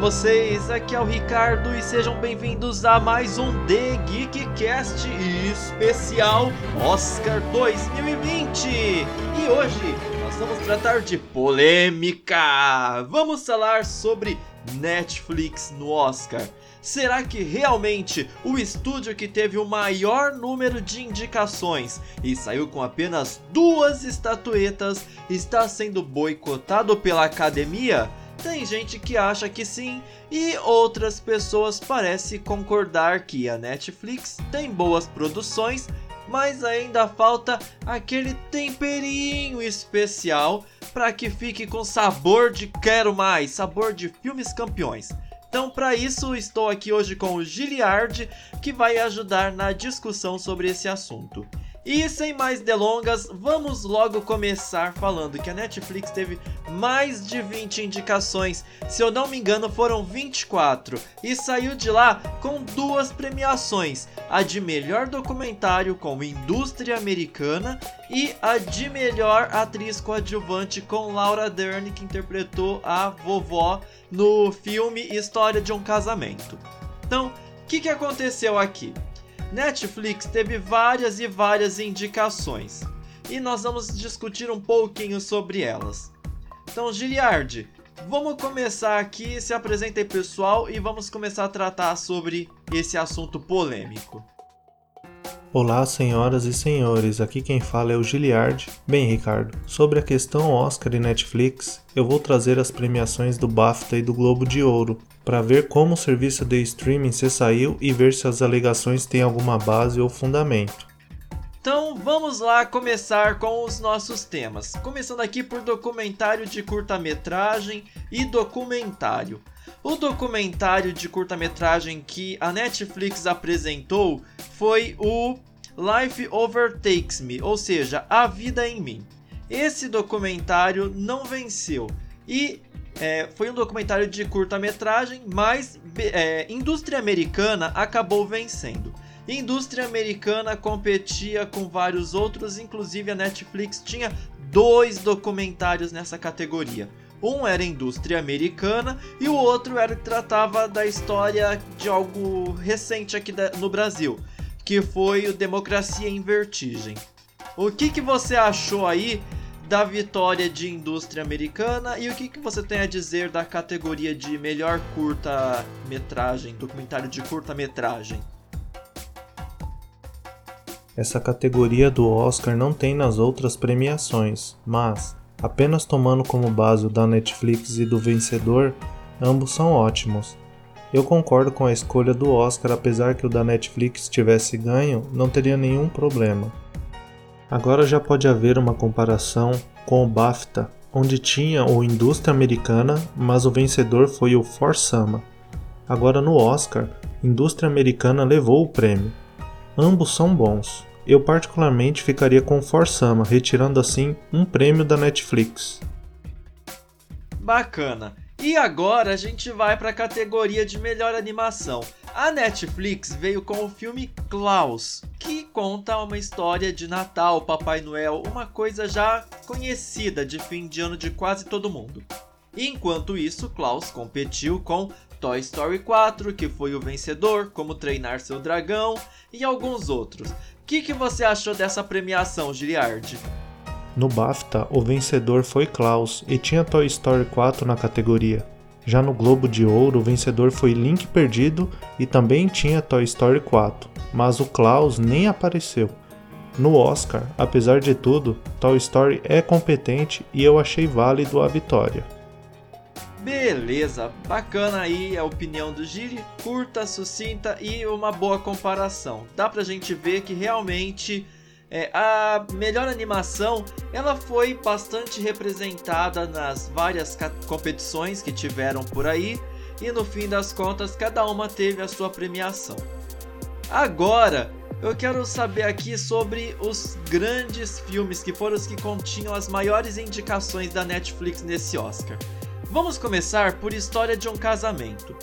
vocês? Aqui é o Ricardo e sejam bem-vindos a mais um The Geekcast especial Oscar 2020. E hoje nós vamos tratar de polêmica. Vamos falar sobre Netflix no Oscar. Será que realmente o estúdio que teve o maior número de indicações e saiu com apenas duas estatuetas está sendo boicotado pela academia? Tem gente que acha que sim, e outras pessoas parecem concordar que a Netflix tem boas produções, mas ainda falta aquele temperinho especial para que fique com sabor de quero mais, sabor de filmes campeões. Então, para isso, estou aqui hoje com o Giliard, que vai ajudar na discussão sobre esse assunto. E sem mais delongas, vamos logo começar falando que a Netflix teve mais de 20 indicações, se eu não me engano foram 24, e saiu de lá com duas premiações: a de melhor documentário com Indústria Americana e a de melhor atriz coadjuvante com Laura Dern, que interpretou a vovó no filme História de um Casamento. Então, o que, que aconteceu aqui? Netflix teve várias e várias indicações e nós vamos discutir um pouquinho sobre elas. Então, Giliard, vamos começar aqui, se apresenta aí pessoal e vamos começar a tratar sobre esse assunto polêmico. Olá, senhoras e senhores, aqui quem fala é o Giliard. Bem, Ricardo, sobre a questão Oscar e Netflix, eu vou trazer as premiações do BAFTA e do Globo de Ouro, para ver como o serviço de streaming se saiu e ver se as alegações têm alguma base ou fundamento. Então vamos lá começar com os nossos temas. Começando aqui por documentário de curta-metragem e documentário. O documentário de curta-metragem que a Netflix apresentou foi o Life Overtakes Me, ou seja, A Vida em Mim. Esse documentário não venceu e é, foi um documentário de curta-metragem, mas é, indústria americana acabou vencendo. Indústria americana competia com vários outros, inclusive a Netflix tinha dois documentários nessa categoria. Um era indústria americana e o outro era tratava da história de algo recente aqui no Brasil, que foi o Democracia em Vertigem. O que, que você achou aí da vitória de indústria americana e o que, que você tem a dizer da categoria de melhor curta-metragem, documentário de curta-metragem? Essa categoria do Oscar não tem nas outras premiações, mas Apenas tomando como base o da Netflix e do vencedor, ambos são ótimos. Eu concordo com a escolha do Oscar, apesar que o da Netflix tivesse ganho, não teria nenhum problema. Agora já pode haver uma comparação com o BAFTA, onde tinha o Indústria Americana, mas o vencedor foi o For Sama. Agora no Oscar, Indústria Americana levou o prêmio. Ambos são bons. Eu particularmente ficaria com Forsama, retirando assim um prêmio da Netflix. Bacana. E agora a gente vai para a categoria de melhor animação. A Netflix veio com o filme Klaus, que conta uma história de Natal, Papai Noel, uma coisa já conhecida de fim de ano de quase todo mundo. Enquanto isso, Klaus competiu com Toy Story 4, que foi o vencedor, Como Treinar Seu Dragão e alguns outros que, que você achou dessa premiação, Giliard? No BAFTA, o vencedor foi Klaus e tinha Toy Story 4 na categoria. Já no Globo de Ouro, o vencedor foi Link Perdido e também tinha Toy Story 4, mas o Klaus nem apareceu. No Oscar, apesar de tudo, Toy Story é competente e eu achei válido a vitória. Beleza, bacana aí a opinião do Giri, curta, sucinta e uma boa comparação. Dá pra gente ver que realmente é, a melhor animação ela foi bastante representada nas várias competições que tiveram por aí e no fim das contas cada uma teve a sua premiação. Agora eu quero saber aqui sobre os grandes filmes que foram os que continham as maiores indicações da Netflix nesse Oscar. Vamos começar por História de um Casamento.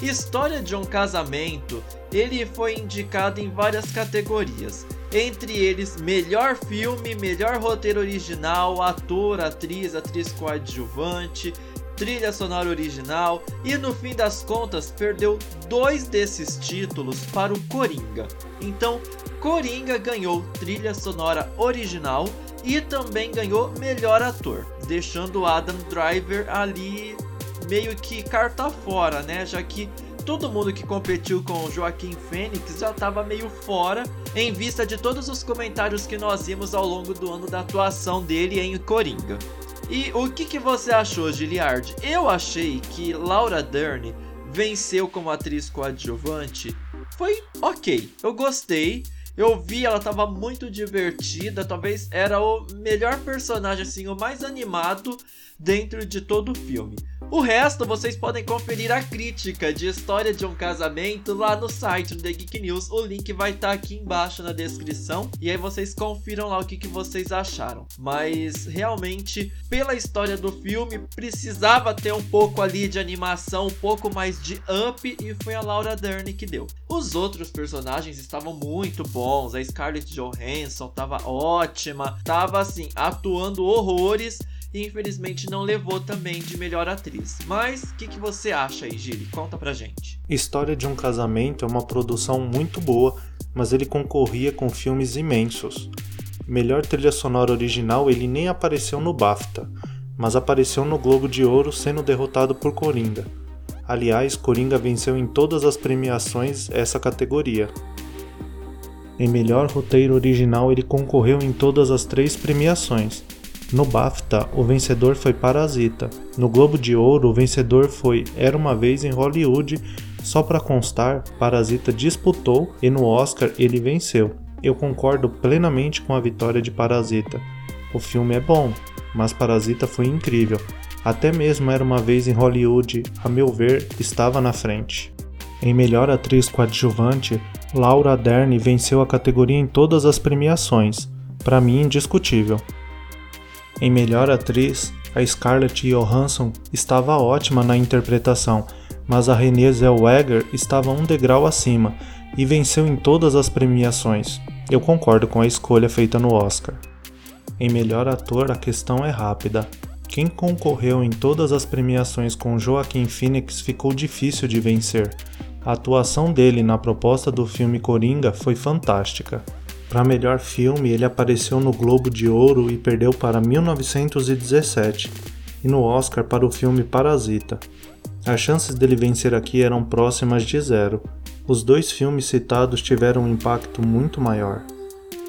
História de um Casamento, ele foi indicado em várias categorias, entre eles melhor filme, melhor roteiro original, ator, atriz, atriz coadjuvante, trilha sonora original e no fim das contas perdeu dois desses títulos para o Coringa. Então, Coringa ganhou trilha sonora original e também ganhou melhor ator, deixando Adam Driver ali meio que carta fora, né? Já que todo mundo que competiu com Joaquim Fênix já estava meio fora, em vista de todos os comentários que nós vimos ao longo do ano da atuação dele em Coringa. E o que, que você achou, Giliard? Eu achei que Laura Dern venceu como atriz coadjuvante. Foi ok, eu gostei. Eu vi, ela tava muito divertida, talvez era o melhor personagem, assim, o mais animado dentro de todo o filme. O resto vocês podem conferir a crítica de História de um Casamento lá no site do The Geek News. O link vai estar tá aqui embaixo na descrição e aí vocês confiram lá o que, que vocês acharam. Mas realmente, pela história do filme, precisava ter um pouco ali de animação, um pouco mais de up e foi a Laura Dern que deu. Os outros personagens estavam muito bons, a Scarlett Johansson estava ótima, estava assim, atuando horrores e infelizmente não levou também de melhor atriz. Mas o que, que você acha aí, Gili? Conta pra gente. História de um Casamento é uma produção muito boa, mas ele concorria com filmes imensos. Melhor trilha sonora original ele nem apareceu no BAFTA, mas apareceu no Globo de Ouro sendo derrotado por Coringa. Aliás, Coringa venceu em todas as premiações essa categoria. Em melhor roteiro original, ele concorreu em todas as três premiações, no BAFTA, o vencedor foi Parasita. No Globo de Ouro, o vencedor foi Era uma vez em Hollywood. Só para constar, Parasita disputou e no Oscar ele venceu. Eu concordo plenamente com a vitória de Parasita. O filme é bom, mas Parasita foi incrível. Até mesmo Era uma vez em Hollywood, a meu ver, estava na frente. Em melhor atriz coadjuvante, Laura Dern venceu a categoria em todas as premiações. Para mim, indiscutível. Em melhor atriz, a Scarlett Johansson estava ótima na interpretação, mas a Renée Zellweger estava um degrau acima e venceu em todas as premiações. Eu concordo com a escolha feita no Oscar. Em melhor ator, a questão é rápida. Quem concorreu em todas as premiações com Joaquim Phoenix ficou difícil de vencer. A atuação dele na proposta do filme Coringa foi fantástica. Para melhor filme, ele apareceu no Globo de Ouro e perdeu para 1917, e no Oscar para o filme Parasita. As chances dele vencer aqui eram próximas de zero. Os dois filmes citados tiveram um impacto muito maior.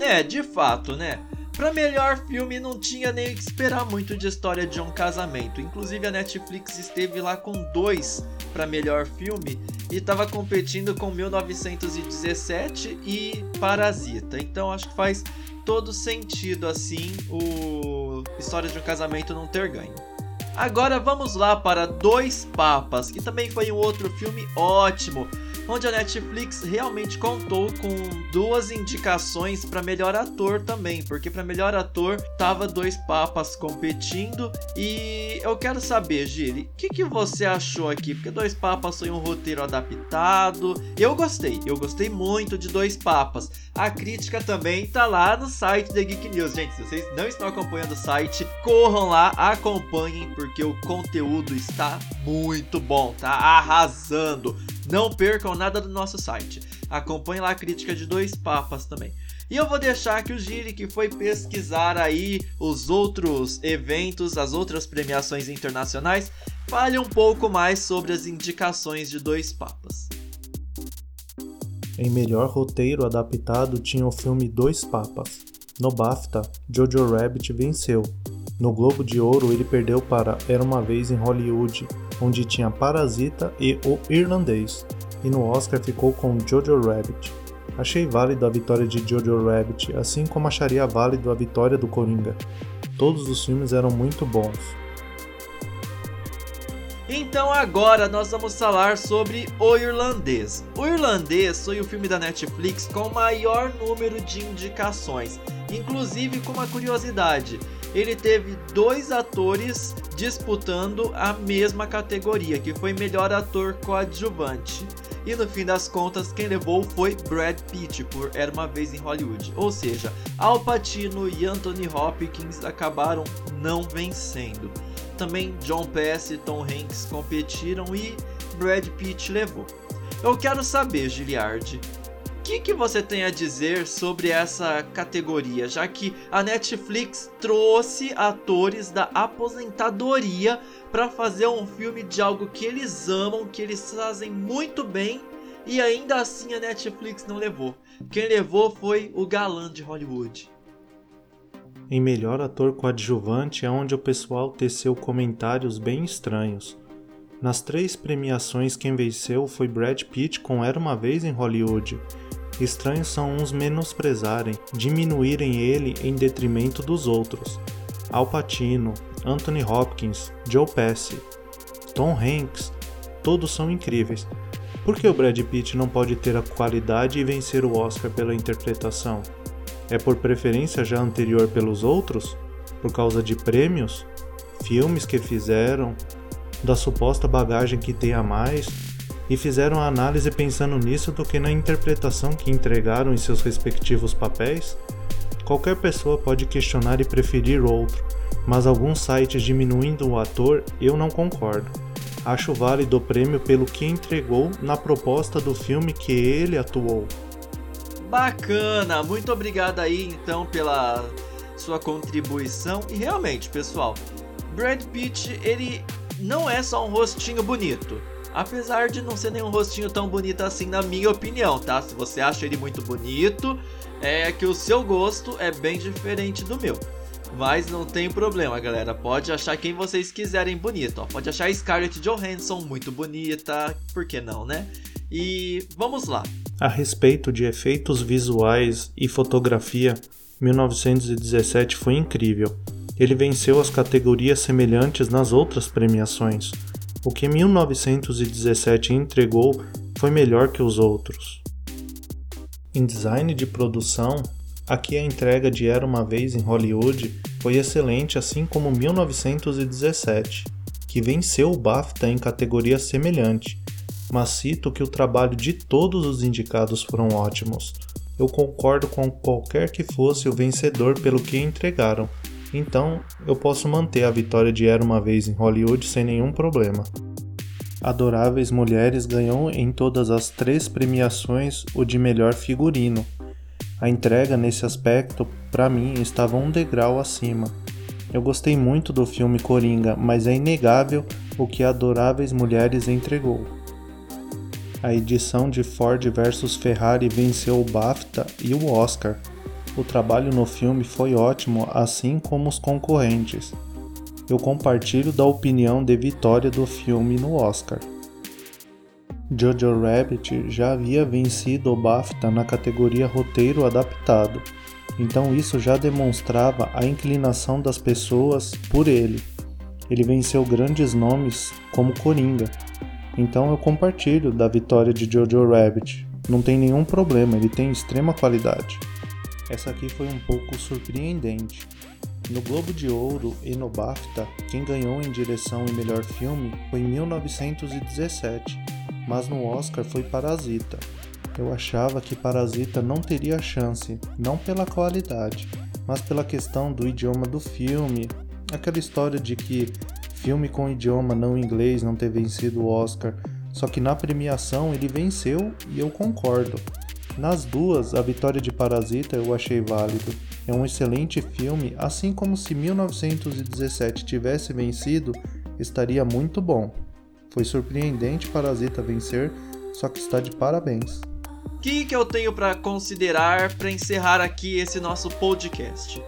É, de fato, né? Para melhor filme não tinha nem que esperar muito de história de um casamento. Inclusive a Netflix esteve lá com dois para melhor filme e estava competindo com 1917 e Parasita. Então acho que faz todo sentido assim o História de um Casamento não ter ganho. Agora vamos lá para Dois Papas, que também foi um outro filme ótimo onde a Netflix realmente contou com duas indicações para melhor ator também, porque para melhor ator tava dois papas competindo e eu quero saber, Giri, o que, que você achou aqui? Porque dois papas foi um roteiro adaptado, eu gostei, eu gostei muito de dois papas. A crítica também tá lá no site da Geek News, gente. Se vocês não estão acompanhando o site, corram lá, acompanhem porque o conteúdo está muito bom, tá arrasando. Não percam nada do nosso site. Acompanhe lá a crítica de dois papas também. E eu vou deixar que o Giri, que foi pesquisar aí os outros eventos, as outras premiações internacionais, fale um pouco mais sobre as indicações de dois papas. Em melhor roteiro adaptado tinha o filme Dois Papas. No BAFTA, Jojo Rabbit venceu. No Globo de Ouro ele perdeu para Era uma vez em Hollywood, onde tinha Parasita e O Irlandês, e no Oscar ficou com Jojo Rabbit. Achei válido a vitória de Jojo Rabbit, assim como acharia válido a vitória do Coringa. Todos os filmes eram muito bons. Então agora nós vamos falar sobre O Irlandês. O Irlandês foi o filme da Netflix com maior número de indicações, inclusive com uma curiosidade ele teve dois atores disputando a mesma categoria, que foi melhor ator coadjuvante. E no fim das contas, quem levou foi Brad Pitt por Era uma vez em Hollywood. Ou seja, Al Pacino e Anthony Hopkins acabaram não vencendo. também John Pass e Tom Hanks competiram e Brad Pitt levou. Eu quero saber, Giliard, que, que você tem a dizer sobre essa categoria, já que a Netflix trouxe atores da aposentadoria para fazer um filme de algo que eles amam, que eles fazem muito bem e ainda assim a Netflix não levou. Quem levou foi o galã de Hollywood. Em melhor ator coadjuvante é onde o pessoal teceu comentários bem estranhos. Nas três premiações, quem venceu foi Brad Pitt com Era uma Vez em Hollywood. Estranhos são uns menosprezarem, diminuírem ele em detrimento dos outros. Al Pacino, Anthony Hopkins, Joe Pesci, Tom Hanks, todos são incríveis, por que o Brad Pitt não pode ter a qualidade e vencer o Oscar pela interpretação? É por preferência já anterior pelos outros? Por causa de prêmios? Filmes que fizeram? Da suposta bagagem que tem a mais? E fizeram a análise pensando nisso do que na interpretação que entregaram em seus respectivos papéis? Qualquer pessoa pode questionar e preferir outro, mas alguns sites diminuindo o ator eu não concordo acho válido o prêmio pelo que entregou na proposta do filme que ele atuou. Bacana, muito obrigado aí então pela sua contribuição. E realmente, pessoal, Brad Pitt, ele não é só um rostinho bonito. Apesar de não ser nenhum rostinho tão bonito assim, na minha opinião, tá? Se você acha ele muito bonito, é que o seu gosto é bem diferente do meu. Mas não tem problema, galera. Pode achar quem vocês quiserem bonito. Ó. Pode achar Scarlett Johansson muito bonita, por que não, né? E vamos lá. A respeito de efeitos visuais e fotografia, 1917 foi incrível. Ele venceu as categorias semelhantes nas outras premiações. O que 1917 entregou foi melhor que os outros. Em design de produção, Aqui a entrega de Era uma Vez em Hollywood foi excelente, assim como 1917, que venceu o BAFTA em categoria semelhante, mas cito que o trabalho de todos os indicados foram ótimos. Eu concordo com qualquer que fosse o vencedor pelo que entregaram, então eu posso manter a vitória de Era uma Vez em Hollywood sem nenhum problema. Adoráveis Mulheres ganhou em todas as três premiações o de melhor figurino, a entrega nesse aspecto, para mim, estava um degrau acima. Eu gostei muito do filme Coringa, mas é inegável o que Adoráveis Mulheres entregou. A edição de Ford vs Ferrari venceu o BAFTA e o Oscar. O trabalho no filme foi ótimo, assim como os concorrentes. Eu compartilho da opinião de vitória do filme no Oscar. Jojo Rabbit já havia vencido o BAFTA na categoria roteiro adaptado, então isso já demonstrava a inclinação das pessoas por ele. Ele venceu grandes nomes como Coringa, então eu compartilho da vitória de Jojo Rabbit. Não tem nenhum problema, ele tem extrema qualidade. Essa aqui foi um pouco surpreendente. No Globo de Ouro e no BAFTA, quem ganhou em direção e melhor filme foi em 1917 mas no Oscar foi Parasita. Eu achava que Parasita não teria chance, não pela qualidade, mas pela questão do idioma do filme, aquela história de que filme com idioma não inglês não ter vencido o Oscar, só que na premiação ele venceu e eu concordo. Nas duas, a vitória de Parasita eu achei válido. É um excelente filme, assim como se 1917 tivesse vencido, estaria muito bom. Foi surpreendente Parasita vencer, só que está de parabéns. O que, que eu tenho para considerar para encerrar aqui esse nosso podcast?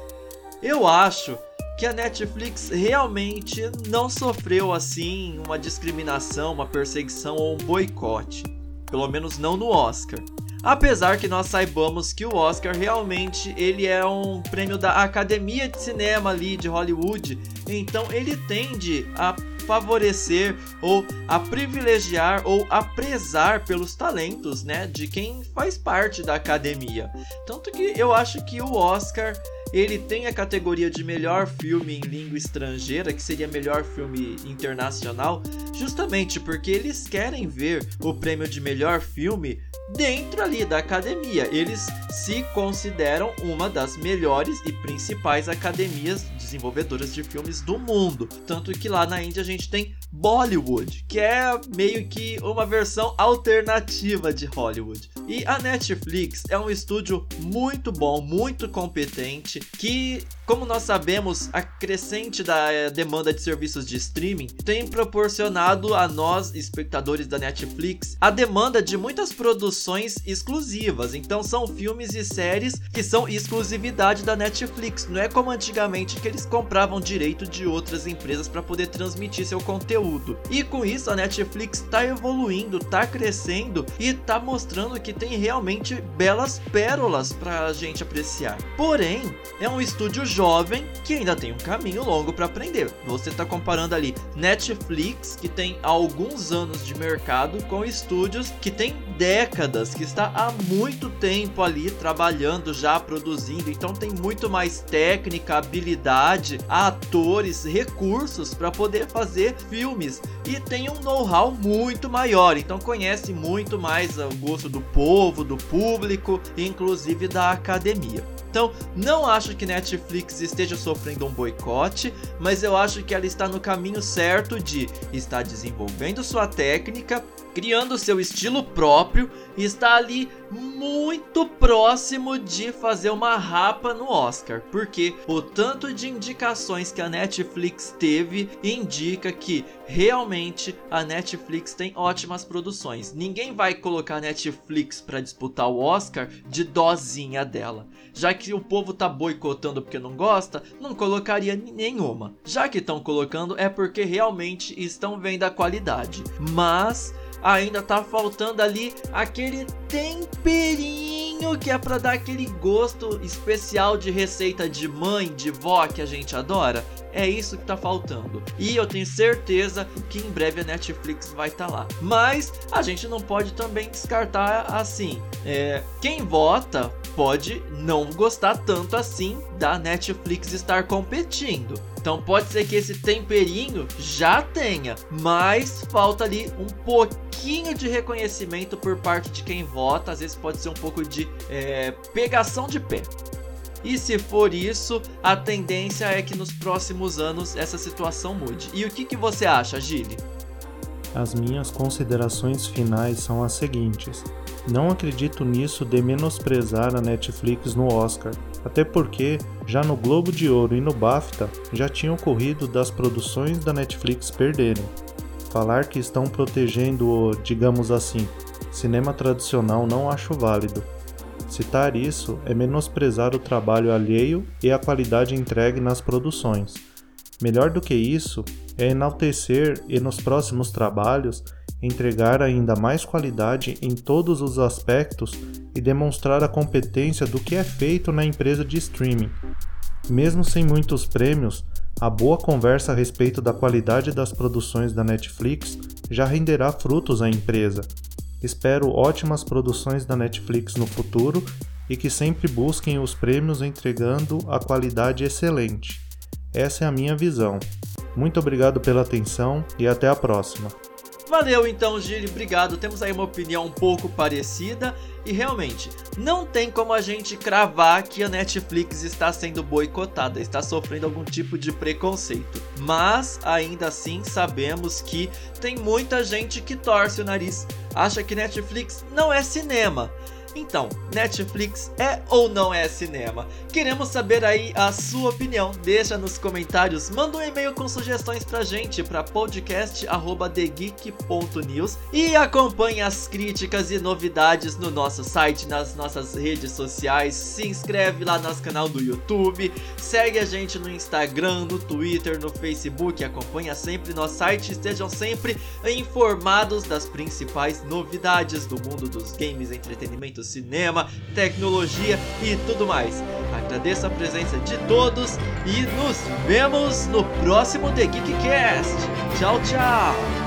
Eu acho que a Netflix realmente não sofreu assim uma discriminação, uma perseguição ou um boicote. Pelo menos não no Oscar. Apesar que nós saibamos que o Oscar realmente ele é um prêmio da Academia de Cinema ali de Hollywood, então ele tende a favorecer ou a privilegiar ou a prezar pelos talentos, né, de quem faz parte da academia. Tanto que eu acho que o Oscar ele tem a categoria de melhor filme em língua estrangeira, que seria melhor filme internacional, justamente porque eles querem ver o prêmio de melhor filme dentro ali da academia. Eles se consideram uma das melhores e principais academias desenvolvedoras de filmes do mundo. Tanto que lá na Índia a gente tem Bollywood, que é meio que uma versão alternativa de Hollywood. E a Netflix é um estúdio muito bom, muito competente, que, como nós sabemos, a crescente da eh, demanda de serviços de streaming tem proporcionado a nós, espectadores da Netflix, a demanda de muitas produções exclusivas. Então são filmes e séries que são exclusividade da Netflix. Não é como antigamente que eles compravam direito de outras empresas para poder transmitir seu conteúdo. E com isso a Netflix está evoluindo, está crescendo e está mostrando que tem realmente belas pérolas para a gente apreciar. Porém, é um estúdio jovem que ainda tem um caminho longo para aprender. Você está comparando ali Netflix, que tem alguns anos de mercado, com estúdios que tem décadas, que está há muito tempo ali trabalhando, já produzindo. Então tem muito mais técnica, habilidade, atores, recursos para poder fazer filmes e tem um know-how muito maior. Então conhece muito mais o gosto do povo do público, inclusive da academia. Então, não acho que Netflix esteja sofrendo um boicote, mas eu acho que ela está no caminho certo de estar desenvolvendo sua técnica, criando seu estilo próprio e está ali muito próximo de fazer uma rapa no Oscar, porque o tanto de indicações que a Netflix teve indica que realmente a Netflix tem ótimas produções. Ninguém vai colocar a Netflix para disputar o Oscar de dozinha dela. Já que o povo tá boicotando porque não gosta, não colocaria nenhuma. Já que estão colocando é porque realmente estão vendo a qualidade. Mas ainda tá faltando ali aquele temperinho que é para dar aquele gosto especial de receita de mãe, de vó que a gente adora. É isso que tá faltando. E eu tenho certeza que em breve a Netflix vai estar tá lá. Mas a gente não pode também descartar assim. É, quem vota pode não gostar tanto assim da Netflix estar competindo. Então pode ser que esse temperinho já tenha, mas falta ali um pouquinho de reconhecimento por parte de quem vota. Às vezes pode ser um pouco de é, pegação de pé. E se for isso, a tendência é que nos próximos anos essa situação mude. E o que, que você acha, Gile? As minhas considerações finais são as seguintes. Não acredito nisso de menosprezar a Netflix no Oscar, até porque já no Globo de Ouro e no BAFTA já tinha ocorrido das produções da Netflix perderem. Falar que estão protegendo o, digamos assim, cinema tradicional não acho válido. Citar isso é menosprezar o trabalho alheio e a qualidade entregue nas produções. Melhor do que isso é enaltecer e nos próximos trabalhos entregar ainda mais qualidade em todos os aspectos e demonstrar a competência do que é feito na empresa de streaming. Mesmo sem muitos prêmios, a boa conversa a respeito da qualidade das produções da Netflix já renderá frutos à empresa. Espero ótimas produções da Netflix no futuro e que sempre busquem os prêmios entregando a qualidade excelente. Essa é a minha visão. Muito obrigado pela atenção e até a próxima. Valeu então, Gili, obrigado. Temos aí uma opinião um pouco parecida e realmente não tem como a gente cravar que a Netflix está sendo boicotada, está sofrendo algum tipo de preconceito. Mas ainda assim sabemos que tem muita gente que torce o nariz, acha que Netflix não é cinema. Então, Netflix é ou não é cinema? Queremos saber aí a sua opinião. Deixa nos comentários, manda um e-mail com sugestões pra gente para podcast@thegeek.news e acompanhe as críticas e novidades no nosso site, nas nossas redes sociais. Se inscreve lá no nosso canal do YouTube, segue a gente no Instagram, no Twitter, no Facebook, acompanha sempre nosso site, estejam sempre informados das principais novidades do mundo dos games, entretenimento cinema, tecnologia e tudo mais. Agradeço a presença de todos e nos vemos no próximo The Geekcast. Tchau, tchau!